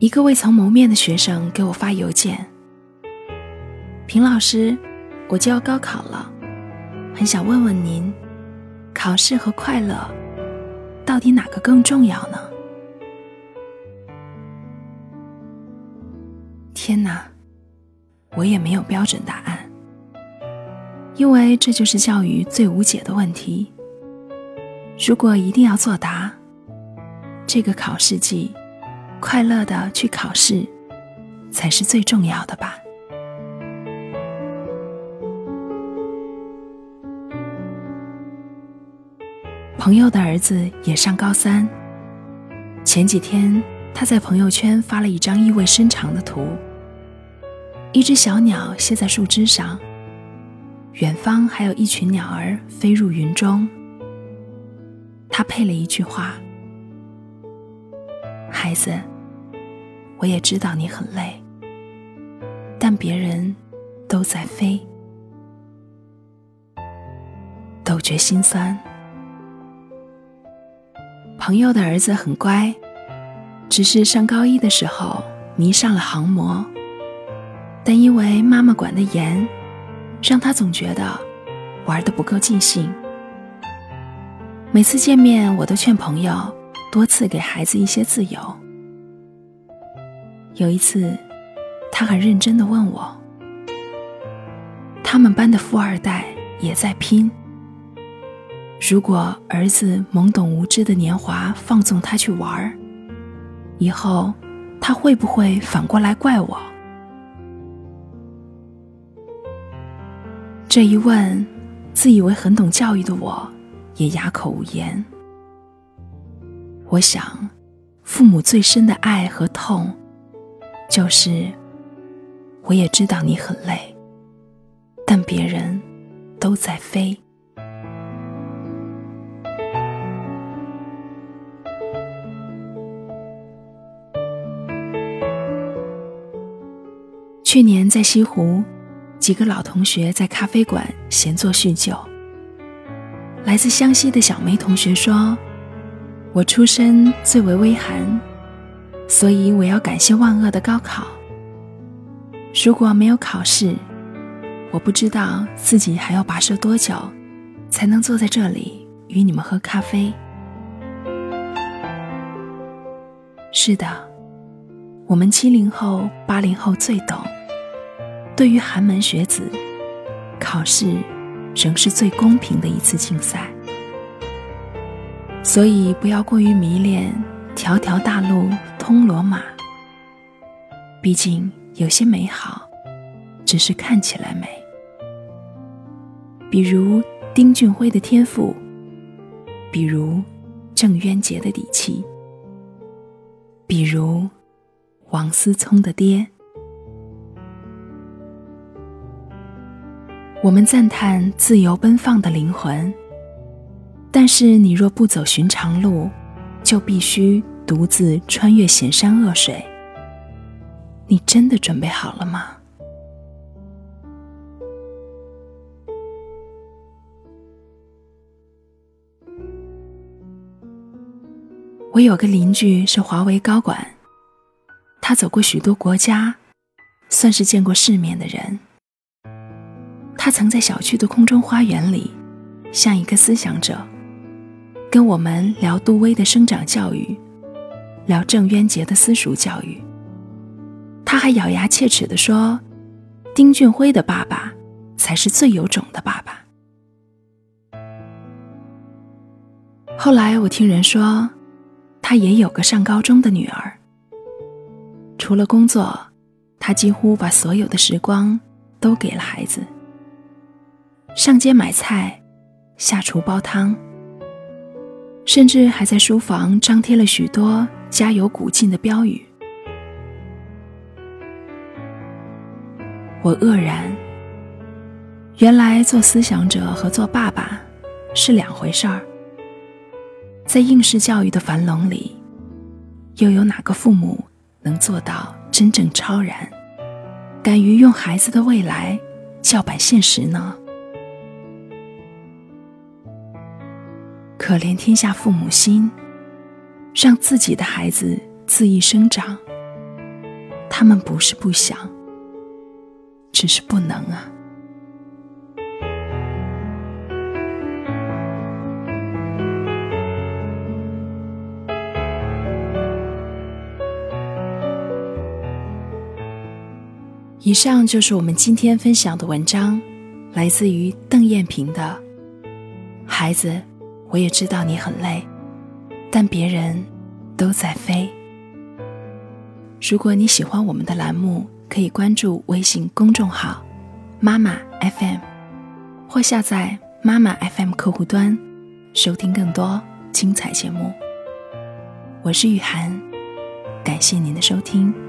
一个未曾谋面的学生给我发邮件：“平老师，我就要高考了，很想问问您，考试和快乐到底哪个更重要呢？”天哪，我也没有标准答案，因为这就是教育最无解的问题。如果一定要作答，这个考试季。快乐的去考试，才是最重要的吧。朋友的儿子也上高三。前几天，他在朋友圈发了一张意味深长的图：一只小鸟歇在树枝上，远方还有一群鸟儿飞入云中。他配了一句话。孩子，我也知道你很累，但别人都在飞，都觉心酸。朋友的儿子很乖，只是上高一的时候迷上了航模，但因为妈妈管得严，让他总觉得玩的不够尽兴。每次见面，我都劝朋友。多次给孩子一些自由。有一次，他很认真的问我：“他们班的富二代也在拼，如果儿子懵懂无知的年华放纵他去玩儿，以后他会不会反过来怪我？”这一问，自以为很懂教育的我，也哑口无言。我想，父母最深的爱和痛，就是，我也知道你很累，但别人都在飞。去年在西湖，几个老同学在咖啡馆闲坐叙旧。来自湘西的小梅同学说。我出身最为微寒，所以我要感谢万恶的高考。如果没有考试，我不知道自己还要跋涉多久，才能坐在这里与你们喝咖啡。是的，我们七零后、八零后最懂。对于寒门学子，考试仍是最公平的一次竞赛。所以不要过于迷恋“条条大路通罗马”。毕竟有些美好，只是看起来美。比如丁俊晖的天赋，比如郑渊洁的底气，比如王思聪的爹。我们赞叹自由奔放的灵魂。但是你若不走寻常路，就必须独自穿越险山恶水。你真的准备好了吗？我有个邻居是华为高管，他走过许多国家，算是见过世面的人。他曾在小区的空中花园里，像一个思想者。跟我们聊杜威的生长教育，聊郑渊洁的私塾教育。他还咬牙切齿地说：“丁俊晖的爸爸才是最有种的爸爸。”后来我听人说，他也有个上高中的女儿。除了工作，他几乎把所有的时光都给了孩子。上街买菜，下厨煲汤。甚至还在书房张贴了许多“加油鼓劲”的标语。我愕然，原来做思想者和做爸爸是两回事儿。在应试教育的樊笼里，又有哪个父母能做到真正超然，敢于用孩子的未来叫板现实呢？可怜天下父母心，让自己的孩子恣意生长。他们不是不想，只是不能啊。以上就是我们今天分享的文章，来自于邓艳萍的《孩子》，我也知道你很累，但别人都在飞。如果你喜欢我们的栏目，可以关注微信公众号“妈妈 FM”，或下载“妈妈 FM” 客户端，收听更多精彩节目。我是雨涵，感谢您的收听。